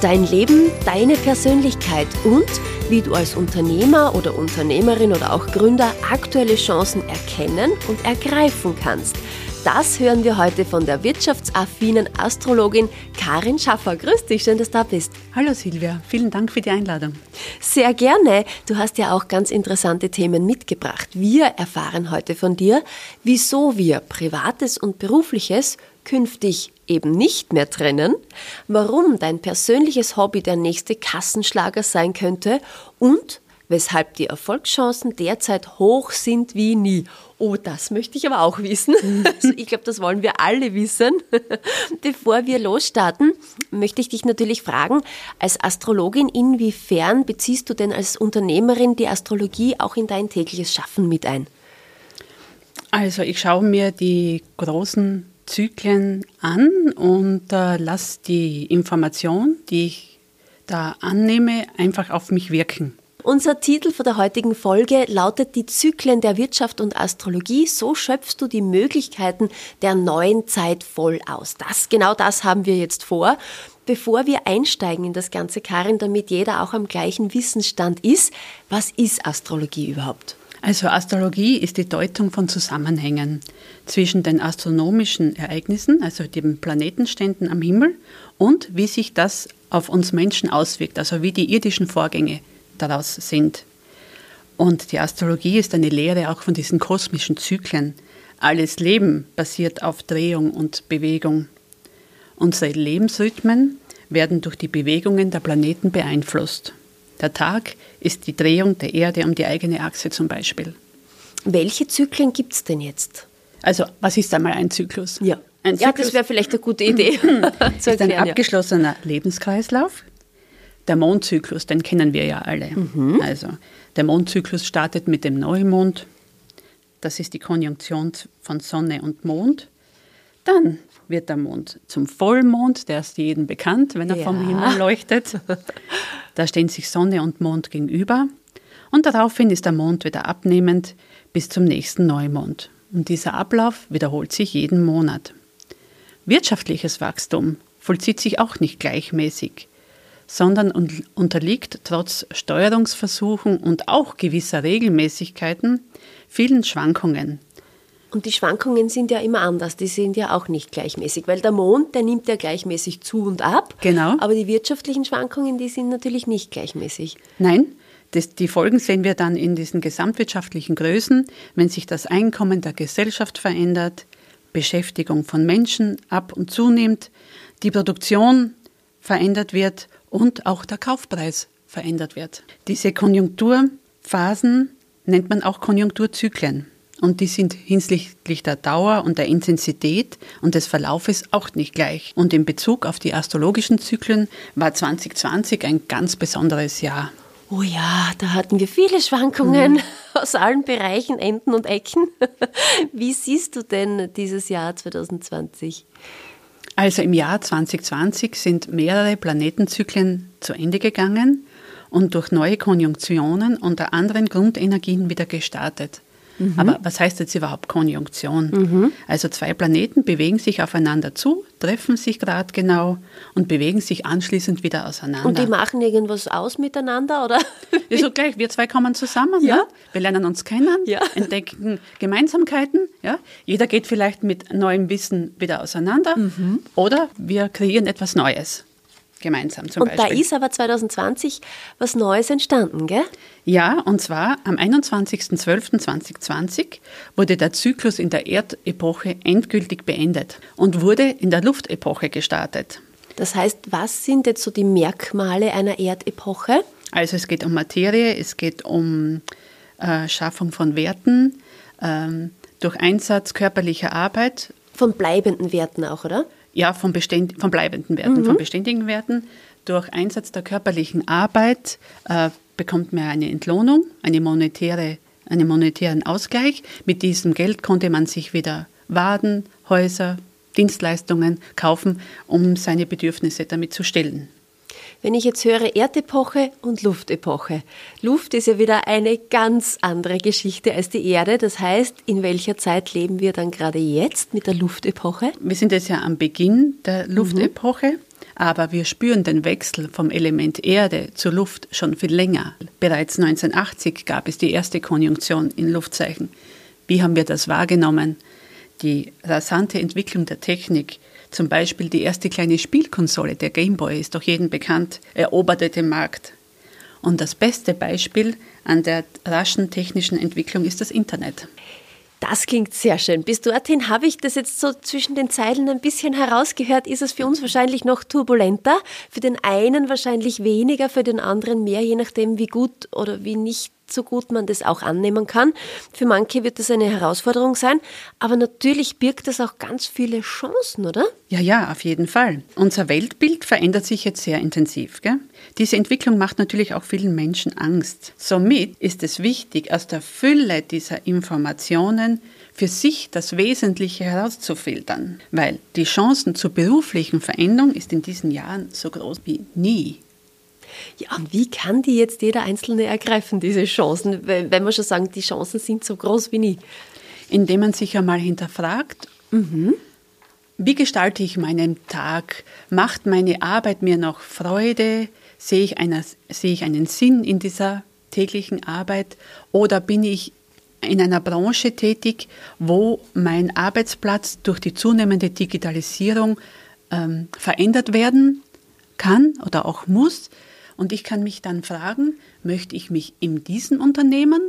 Dein Leben, deine Persönlichkeit und wie du als Unternehmer oder Unternehmerin oder auch Gründer aktuelle Chancen erkennen und ergreifen kannst. Das hören wir heute von der wirtschaftsaffinen Astrologin Karin Schaffer. Grüß dich, schön, dass du da bist. Hallo Silvia, vielen Dank für die Einladung. Sehr gerne. Du hast ja auch ganz interessante Themen mitgebracht. Wir erfahren heute von dir, wieso wir Privates und Berufliches künftig eben nicht mehr trennen, warum dein persönliches Hobby der nächste Kassenschlager sein könnte und weshalb die Erfolgschancen derzeit hoch sind wie nie. Oh, das möchte ich aber auch wissen. Also ich glaube, das wollen wir alle wissen. Bevor wir losstarten, möchte ich dich natürlich fragen, als Astrologin, inwiefern beziehst du denn als Unternehmerin die Astrologie auch in dein tägliches Schaffen mit ein? Also ich schaue mir die großen Zyklen an und äh, lasse die Information, die ich da annehme, einfach auf mich wirken. Unser Titel für der heutigen Folge lautet Die Zyklen der Wirtschaft und Astrologie. So schöpfst du die Möglichkeiten der neuen Zeit voll aus. Das, genau das haben wir jetzt vor. Bevor wir einsteigen in das Ganze, Karin, damit jeder auch am gleichen Wissensstand ist, was ist Astrologie überhaupt? Also Astrologie ist die Deutung von Zusammenhängen zwischen den astronomischen Ereignissen, also den Planetenständen am Himmel, und wie sich das auf uns Menschen auswirkt, also wie die irdischen Vorgänge daraus sind. Und die Astrologie ist eine Lehre auch von diesen kosmischen Zyklen. Alles Leben basiert auf Drehung und Bewegung. Unsere Lebensrhythmen werden durch die Bewegungen der Planeten beeinflusst. Der Tag ist die Drehung der Erde um die eigene Achse zum Beispiel. Welche Zyklen gibt es denn jetzt? Also, was ist einmal ein Zyklus? Ja, ein Zyklus ja das wäre vielleicht eine gute Idee. zu ist ein abgeschlossener ja. Lebenskreislauf. Der Mondzyklus, den kennen wir ja alle. Mhm. Also, der Mondzyklus startet mit dem Neumond. Das ist die Konjunktion von Sonne und Mond. Dann wird der Mond zum Vollmond, der ist jedem bekannt, wenn er ja. vom Himmel leuchtet. Da stehen sich Sonne und Mond gegenüber und daraufhin ist der Mond wieder abnehmend bis zum nächsten Neumond. Und dieser Ablauf wiederholt sich jeden Monat. Wirtschaftliches Wachstum vollzieht sich auch nicht gleichmäßig, sondern unterliegt trotz Steuerungsversuchen und auch gewisser Regelmäßigkeiten vielen Schwankungen. Und die Schwankungen sind ja immer anders, die sind ja auch nicht gleichmäßig, weil der Mond, der nimmt ja gleichmäßig zu und ab. Genau. Aber die wirtschaftlichen Schwankungen, die sind natürlich nicht gleichmäßig. Nein, das, die Folgen sehen wir dann in diesen gesamtwirtschaftlichen Größen, wenn sich das Einkommen der Gesellschaft verändert, Beschäftigung von Menschen ab und zunimmt, die Produktion verändert wird und auch der Kaufpreis verändert wird. Diese Konjunkturphasen nennt man auch Konjunkturzyklen. Und die sind hinsichtlich der Dauer und der Intensität und des Verlaufes auch nicht gleich. Und in Bezug auf die astrologischen Zyklen war 2020 ein ganz besonderes Jahr. Oh ja, da hatten wir viele Schwankungen mhm. aus allen Bereichen, Enden und Ecken. Wie siehst du denn dieses Jahr 2020? Also im Jahr 2020 sind mehrere Planetenzyklen zu Ende gegangen und durch neue Konjunktionen unter anderen Grundenergien wieder gestartet. Mhm. Aber was heißt jetzt überhaupt Konjunktion? Mhm. Also zwei Planeten bewegen sich aufeinander zu, treffen sich gerade genau und bewegen sich anschließend wieder auseinander. Und die machen irgendwas aus miteinander, oder? Ja, so gleich, wir zwei kommen zusammen, ja. Ne? wir lernen uns kennen, ja. entdecken Gemeinsamkeiten. Ja? Jeder geht vielleicht mit neuem Wissen wieder auseinander mhm. oder wir kreieren etwas Neues gemeinsam zum und Beispiel. Und da ist aber 2020 was Neues entstanden, gell? Ja, und zwar am 21.12.2020 wurde der Zyklus in der Erdepoche endgültig beendet und wurde in der Luftepoche gestartet. Das heißt, was sind jetzt so die Merkmale einer Erdepoche? Also es geht um Materie, es geht um äh, Schaffung von Werten, ähm, durch Einsatz körperlicher Arbeit. Von bleibenden Werten auch, oder? Ja, von, beständ, von bleibenden Werten, mhm. von beständigen Werten. Durch Einsatz der körperlichen Arbeit äh, bekommt man eine Entlohnung, eine monetäre, einen monetären Ausgleich. Mit diesem Geld konnte man sich wieder Waden, Häuser, Dienstleistungen kaufen, um seine Bedürfnisse damit zu stillen. Wenn ich jetzt höre Erdepoche und Luftepoche. Luft ist ja wieder eine ganz andere Geschichte als die Erde. Das heißt, in welcher Zeit leben wir dann gerade jetzt mit der Luftepoche? Wir sind jetzt ja am Beginn der Luftepoche. Mhm. Aber wir spüren den Wechsel vom Element Erde zur Luft schon viel länger. Bereits 1980 gab es die erste Konjunktion in Luftzeichen. Wie haben wir das wahrgenommen? Die rasante Entwicklung der Technik, zum Beispiel die erste kleine Spielkonsole, der Gameboy, ist doch jedem bekannt, eroberte den Markt. Und das beste Beispiel an der raschen technischen Entwicklung ist das Internet. Das klingt sehr schön. Bis dorthin habe ich das jetzt so zwischen den Zeilen ein bisschen herausgehört. Ist es für uns wahrscheinlich noch turbulenter, für den einen wahrscheinlich weniger, für den anderen mehr, je nachdem, wie gut oder wie nicht so gut man das auch annehmen kann. Für manche wird das eine Herausforderung sein, aber natürlich birgt das auch ganz viele Chancen, oder? Ja, ja, auf jeden Fall. Unser Weltbild verändert sich jetzt sehr intensiv. Gell? Diese Entwicklung macht natürlich auch vielen Menschen Angst. Somit ist es wichtig, aus der Fülle dieser Informationen für sich das Wesentliche herauszufiltern, weil die Chancen zur beruflichen Veränderung ist in diesen Jahren so groß wie nie. Ja, und wie kann die jetzt jeder Einzelne ergreifen, diese Chancen, wenn wir schon sagen, die Chancen sind so groß wie nie? Indem man sich einmal hinterfragt, mhm. wie gestalte ich meinen Tag? Macht meine Arbeit mir noch Freude? Sehe ich, einer, sehe ich einen Sinn in dieser täglichen Arbeit? Oder bin ich in einer Branche tätig, wo mein Arbeitsplatz durch die zunehmende Digitalisierung ähm, verändert werden kann oder auch muss? Und ich kann mich dann fragen, möchte ich mich in diesem Unternehmen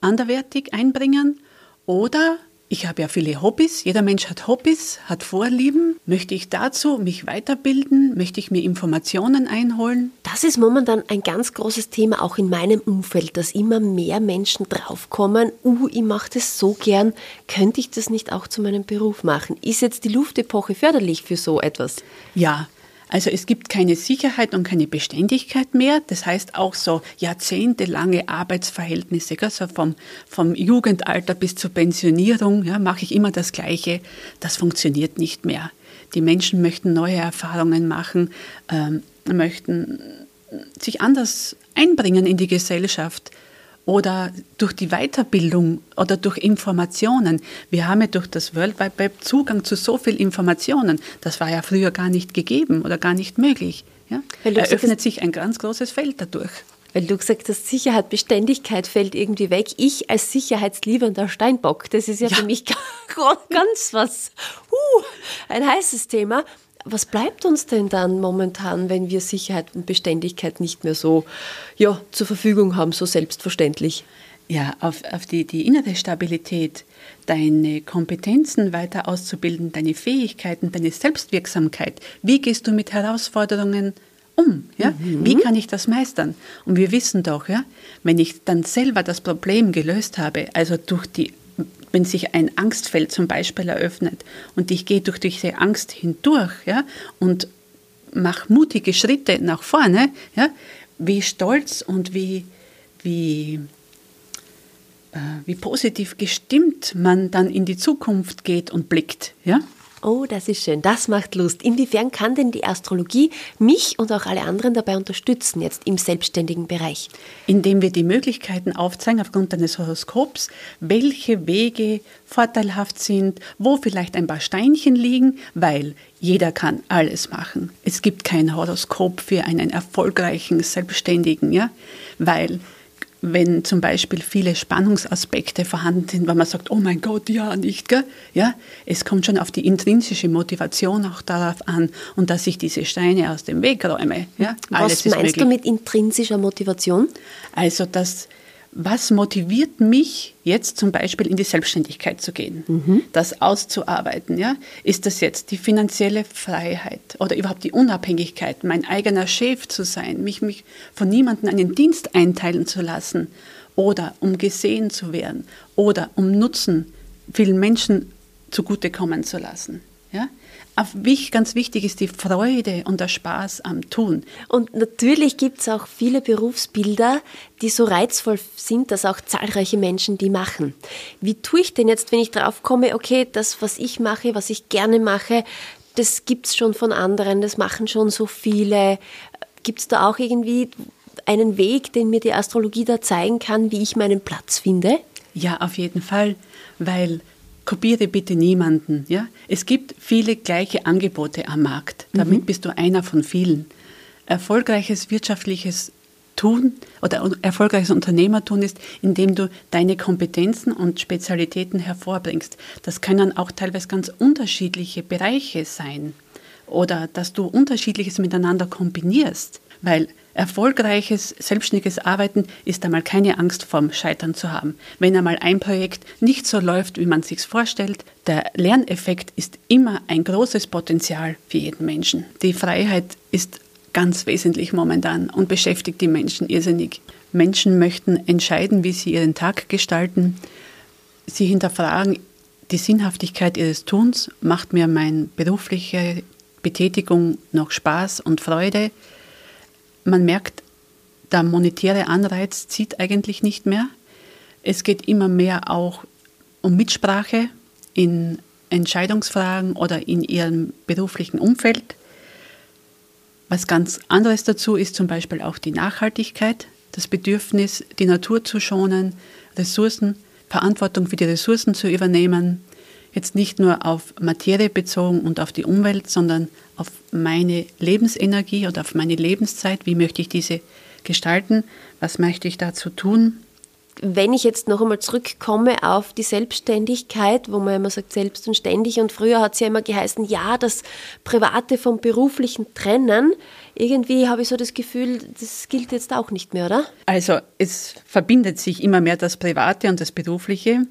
anderwertig einbringen oder ich habe ja viele Hobbys, jeder Mensch hat Hobbys, hat Vorlieben. Möchte ich dazu mich weiterbilden? Möchte ich mir Informationen einholen? Das ist momentan ein ganz großes Thema auch in meinem Umfeld, dass immer mehr Menschen draufkommen, uh, ich mache das so gern, könnte ich das nicht auch zu meinem Beruf machen? Ist jetzt die Luftepoche förderlich für so etwas? Ja, also es gibt keine Sicherheit und keine Beständigkeit mehr. Das heißt auch so jahrzehntelange Arbeitsverhältnisse, also vom, vom Jugendalter bis zur Pensionierung, ja, mache ich immer das Gleiche. Das funktioniert nicht mehr. Die Menschen möchten neue Erfahrungen machen, ähm, möchten sich anders einbringen in die Gesellschaft oder durch die Weiterbildung oder durch Informationen. Wir haben ja durch das World Wide Web Zugang zu so viel Informationen. Das war ja früher gar nicht gegeben oder gar nicht möglich. Ja? Eröffnet sich ein ganz großes Feld dadurch. Weil du gesagt hast, Sicherheit, Beständigkeit fällt irgendwie weg. Ich als sicherheitsliebender Steinbock, das ist ja, ja. für mich ganz was, uh, ein heißes Thema was bleibt uns denn dann momentan, wenn wir Sicherheit und Beständigkeit nicht mehr so ja, zur Verfügung haben, so selbstverständlich? Ja, auf, auf die, die innere Stabilität, deine Kompetenzen weiter auszubilden, deine Fähigkeiten, deine Selbstwirksamkeit. Wie gehst du mit Herausforderungen um? Ja? Mhm. Wie kann ich das meistern? Und wir wissen doch, ja, wenn ich dann selber das Problem gelöst habe, also durch die wenn sich ein Angstfeld zum Beispiel eröffnet und ich gehe durch diese Angst hindurch ja, und mache mutige Schritte nach vorne, ja, wie stolz und wie, wie, äh, wie positiv gestimmt man dann in die Zukunft geht und blickt. Ja? Oh, das ist schön. Das macht Lust. Inwiefern kann denn die Astrologie mich und auch alle anderen dabei unterstützen, jetzt im selbstständigen Bereich? Indem wir die Möglichkeiten aufzeigen aufgrund eines Horoskops, welche Wege vorteilhaft sind, wo vielleicht ein paar Steinchen liegen, weil jeder kann alles machen. Es gibt kein Horoskop für einen erfolgreichen Selbstständigen, ja, weil wenn zum Beispiel viele Spannungsaspekte vorhanden sind, weil man sagt, oh mein Gott, ja, nicht, gell? Ja, es kommt schon auf die intrinsische Motivation auch darauf an und dass ich diese Steine aus dem Weg räume. Ja, Was meinst du mit intrinsischer Motivation? Also, dass was motiviert mich jetzt zum Beispiel in die Selbstständigkeit zu gehen, mhm. das auszuarbeiten? Ja? Ist das jetzt die finanzielle Freiheit oder überhaupt die Unabhängigkeit, mein eigener Chef zu sein, mich, mich von niemandem einen Dienst einteilen zu lassen oder um gesehen zu werden oder um Nutzen vielen Menschen zugutekommen zu lassen? Ja? Ganz wichtig ist die Freude und der Spaß am Tun. Und natürlich gibt es auch viele Berufsbilder, die so reizvoll sind, dass auch zahlreiche Menschen die machen. Wie tue ich denn jetzt, wenn ich drauf komme, okay, das, was ich mache, was ich gerne mache, das gibt es schon von anderen, das machen schon so viele. Gibt es da auch irgendwie einen Weg, den mir die Astrologie da zeigen kann, wie ich meinen Platz finde? Ja, auf jeden Fall, weil kopiere bitte niemanden. Ja? Es gibt viele gleiche Angebote am Markt. Damit mhm. bist du einer von vielen. Erfolgreiches wirtschaftliches Tun oder erfolgreiches Unternehmertun ist, indem du deine Kompetenzen und Spezialitäten hervorbringst. Das können auch teilweise ganz unterschiedliche Bereiche sein oder dass du unterschiedliches miteinander kombinierst, weil erfolgreiches, selbstständiges Arbeiten ist einmal keine Angst vorm Scheitern zu haben. Wenn einmal ein Projekt nicht so läuft, wie man sich vorstellt, der Lerneffekt ist immer ein großes Potenzial für jeden Menschen. Die Freiheit ist ganz wesentlich momentan und beschäftigt die Menschen irrsinnig. Menschen möchten entscheiden, wie sie ihren Tag gestalten. Sie hinterfragen die Sinnhaftigkeit ihres Tuns. Macht mir meine berufliche Betätigung noch Spaß und Freude? Man merkt, der monetäre Anreiz zieht eigentlich nicht mehr. Es geht immer mehr auch um Mitsprache in Entscheidungsfragen oder in ihrem beruflichen Umfeld. Was ganz anderes dazu ist zum Beispiel auch die Nachhaltigkeit, das Bedürfnis, die Natur zu schonen, Ressourcen, Verantwortung für die Ressourcen zu übernehmen, jetzt nicht nur auf Materie bezogen und auf die Umwelt, sondern auf meine Lebensenergie oder auf meine Lebenszeit. Wie möchte ich diese gestalten? Was möchte ich dazu tun? Wenn ich jetzt noch einmal zurückkomme auf die Selbstständigkeit, wo man immer sagt, selbst und ständig, und früher hat es ja immer geheißen, ja, das Private vom Beruflichen trennen. Irgendwie habe ich so das Gefühl, das gilt jetzt auch nicht mehr, oder? Also es verbindet sich immer mehr das Private und das Berufliche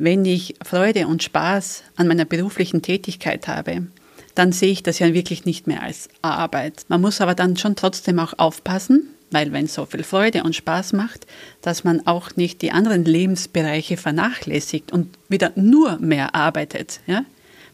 wenn ich Freude und Spaß an meiner beruflichen Tätigkeit habe, dann sehe ich das ja wirklich nicht mehr als Arbeit. Man muss aber dann schon trotzdem auch aufpassen, weil wenn es so viel Freude und Spaß macht, dass man auch nicht die anderen Lebensbereiche vernachlässigt und wieder nur mehr arbeitet, ja?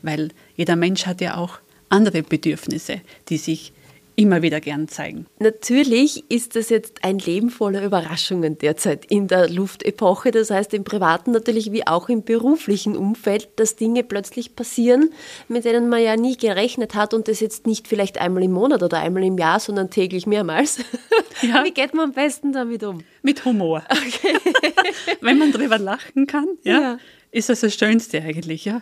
Weil jeder Mensch hat ja auch andere Bedürfnisse, die sich immer wieder gern zeigen. Natürlich ist das jetzt ein Leben voller Überraschungen derzeit in der Luftepoche. Das heißt, im privaten natürlich wie auch im beruflichen Umfeld, dass Dinge plötzlich passieren, mit denen man ja nie gerechnet hat und das jetzt nicht vielleicht einmal im Monat oder einmal im Jahr, sondern täglich mehrmals. Ja. Wie geht man am besten damit um? Mit Humor. Okay. Wenn man drüber lachen kann, ja, ja, ist das das Schönste eigentlich, ja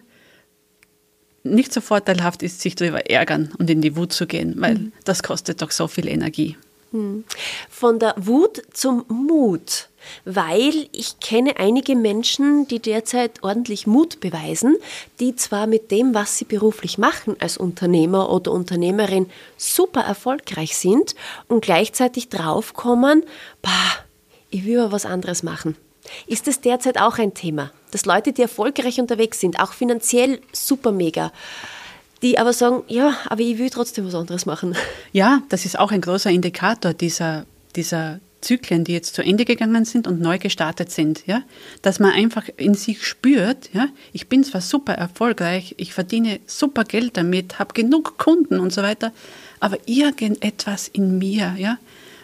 nicht so vorteilhaft ist, sich darüber ärgern und in die Wut zu gehen, weil mhm. das kostet doch so viel Energie. Mhm. Von der Wut zum Mut, weil ich kenne einige Menschen, die derzeit ordentlich Mut beweisen, die zwar mit dem, was sie beruflich machen als Unternehmer oder Unternehmerin, super erfolgreich sind und gleichzeitig draufkommen, bah, ich will aber was anderes machen. Ist das derzeit auch ein Thema? Dass Leute, die erfolgreich unterwegs sind, auch finanziell super mega, die aber sagen, ja, aber ich will trotzdem was anderes machen. Ja, das ist auch ein großer Indikator dieser, dieser Zyklen, die jetzt zu Ende gegangen sind und neu gestartet sind, ja, dass man einfach in sich spürt, ja, ich bin zwar super erfolgreich, ich verdiene super Geld damit, habe genug Kunden und so weiter, aber irgendetwas in mir, ja,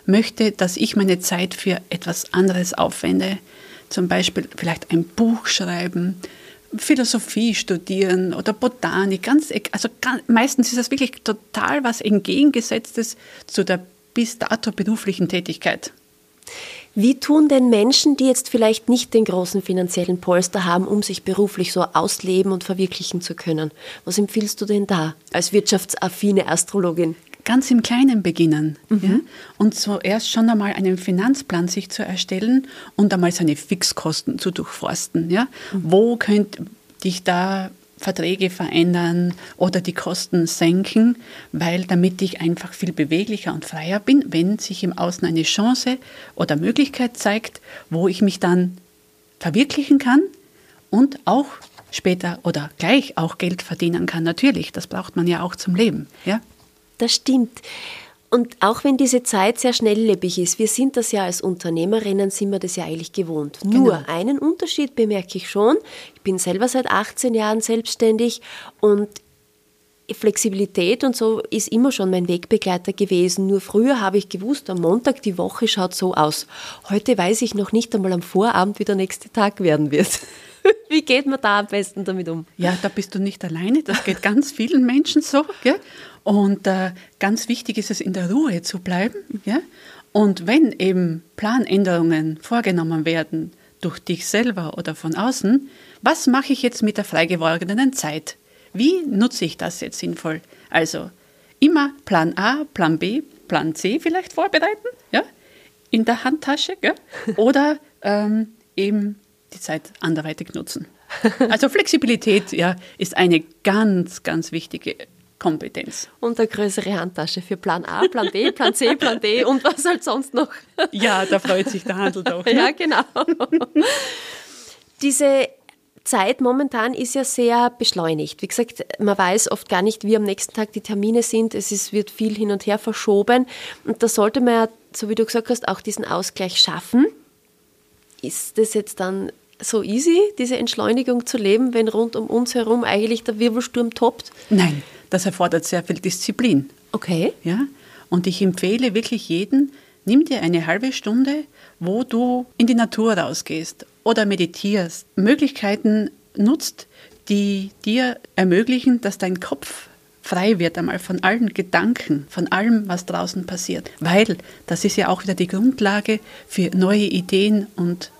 möchte, dass ich meine Zeit für etwas anderes aufwende, zum Beispiel vielleicht ein Buch schreiben, Philosophie studieren oder Botanik, ganz, also ganz, meistens ist das wirklich total was entgegengesetztes zu der bis dato beruflichen Tätigkeit. Wie tun denn Menschen, die jetzt vielleicht nicht den großen finanziellen Polster haben, um sich beruflich so ausleben und verwirklichen zu können? Was empfiehlst du denn da als wirtschaftsaffine Astrologin? Ganz im Kleinen beginnen mhm. ja? und zuerst schon einmal einen Finanzplan sich zu erstellen und einmal seine Fixkosten zu durchforsten. Ja? Mhm. Wo könnte ich da Verträge verändern oder die Kosten senken, weil damit ich einfach viel beweglicher und freier bin, wenn sich im Außen eine Chance oder Möglichkeit zeigt, wo ich mich dann verwirklichen kann und auch später oder gleich auch Geld verdienen kann. Natürlich, das braucht man ja auch zum Leben. Ja? Das stimmt. Und auch wenn diese Zeit sehr schnelllebig ist, wir sind das ja als Unternehmerinnen, sind wir das ja eigentlich gewohnt. Genau. Nur einen Unterschied bemerke ich schon. Ich bin selber seit 18 Jahren selbstständig und Flexibilität und so ist immer schon mein Wegbegleiter gewesen. Nur früher habe ich gewusst, am Montag die Woche schaut so aus. Heute weiß ich noch nicht einmal am Vorabend, wie der nächste Tag werden wird. Wie geht man da am besten damit um? Ja, da bist du nicht alleine. Das geht ganz vielen Menschen so. Gell? Und äh, ganz wichtig ist es, in der Ruhe zu bleiben. Ja? Und wenn eben Planänderungen vorgenommen werden durch dich selber oder von außen, was mache ich jetzt mit der frei gewordenen Zeit? Wie nutze ich das jetzt sinnvoll? Also immer Plan A, Plan B, Plan C vielleicht vorbereiten, ja, in der Handtasche, ja? oder ähm, eben die Zeit anderweitig nutzen. Also Flexibilität ja, ist eine ganz, ganz wichtige Kompetenz. Und eine größere Handtasche für Plan A, Plan B, Plan C, Plan D und was halt sonst noch. Ja, da freut sich der Handel doch. Ne? Ja, genau. Diese Zeit momentan ist ja sehr beschleunigt. Wie gesagt, man weiß oft gar nicht, wie am nächsten Tag die Termine sind. Es ist, wird viel hin und her verschoben. Und da sollte man ja, so wie du gesagt hast, auch diesen Ausgleich schaffen. Ist das jetzt dann so easy, diese Entschleunigung zu leben, wenn rund um uns herum eigentlich der Wirbelsturm toppt? Nein, das erfordert sehr viel Disziplin. Okay. Ja? Und ich empfehle wirklich jeden, nimm dir eine halbe Stunde, wo du in die Natur rausgehst oder meditierst, Möglichkeiten nutzt, die dir ermöglichen, dass dein Kopf frei wird einmal von allen Gedanken, von allem, was draußen passiert. Weil das ist ja auch wieder die Grundlage für neue Ideen und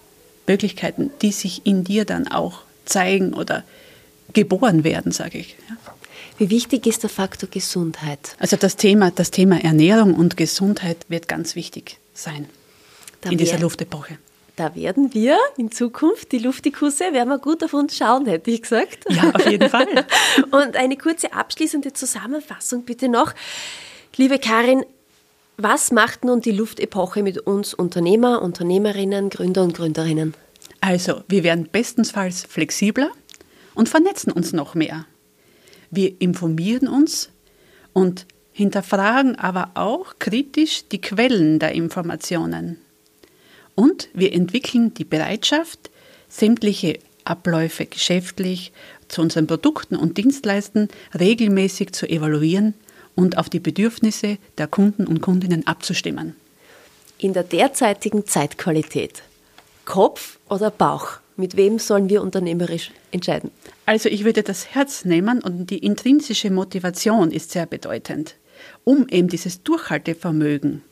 Möglichkeiten, die sich in dir dann auch zeigen oder geboren werden, sage ich. Ja. Wie wichtig ist der Faktor Gesundheit? Also das Thema, das Thema Ernährung und Gesundheit wird ganz wichtig sein da in dieser Luftepoche. Da werden wir in Zukunft, die Luftikusse, werden wir gut auf uns schauen, hätte ich gesagt. Ja, auf jeden Fall. und eine kurze abschließende Zusammenfassung bitte noch. Liebe Karin, was macht nun die Luftepoche mit uns Unternehmer, Unternehmerinnen, Gründer und Gründerinnen? Also, wir werden bestensfalls flexibler und vernetzen uns noch mehr. Wir informieren uns und hinterfragen aber auch kritisch die Quellen der Informationen. Und wir entwickeln die Bereitschaft, sämtliche Abläufe geschäftlich zu unseren Produkten und Dienstleistungen regelmäßig zu evaluieren und auf die Bedürfnisse der Kunden und Kundinnen abzustimmen. In der derzeitigen Zeitqualität, Kopf oder Bauch, mit wem sollen wir unternehmerisch entscheiden? Also ich würde das Herz nehmen und die intrinsische Motivation ist sehr bedeutend, um eben dieses Durchhaltevermögen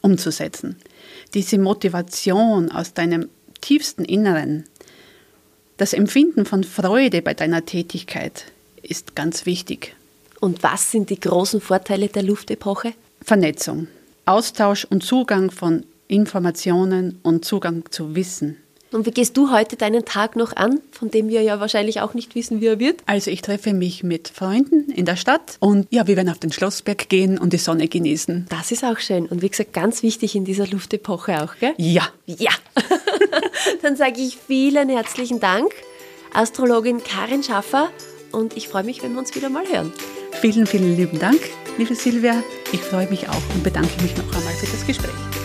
umzusetzen. Diese Motivation aus deinem tiefsten Inneren, das Empfinden von Freude bei deiner Tätigkeit ist ganz wichtig. Und was sind die großen Vorteile der Luftepoche? Vernetzung, Austausch und Zugang von Informationen und Zugang zu Wissen. Und wie gehst du heute deinen Tag noch an, von dem wir ja wahrscheinlich auch nicht wissen, wie er wird? Also ich treffe mich mit Freunden in der Stadt und ja, wir werden auf den Schlossberg gehen und die Sonne genießen. Das ist auch schön und wie gesagt, ganz wichtig in dieser Luftepoche auch, gell? Ja. Ja. Dann sage ich vielen herzlichen Dank, Astrologin Karin Schaffer und ich freue mich, wenn wir uns wieder mal hören. Vielen, vielen lieben Dank, liebe Silvia. Ich freue mich auch und bedanke mich noch einmal für das Gespräch.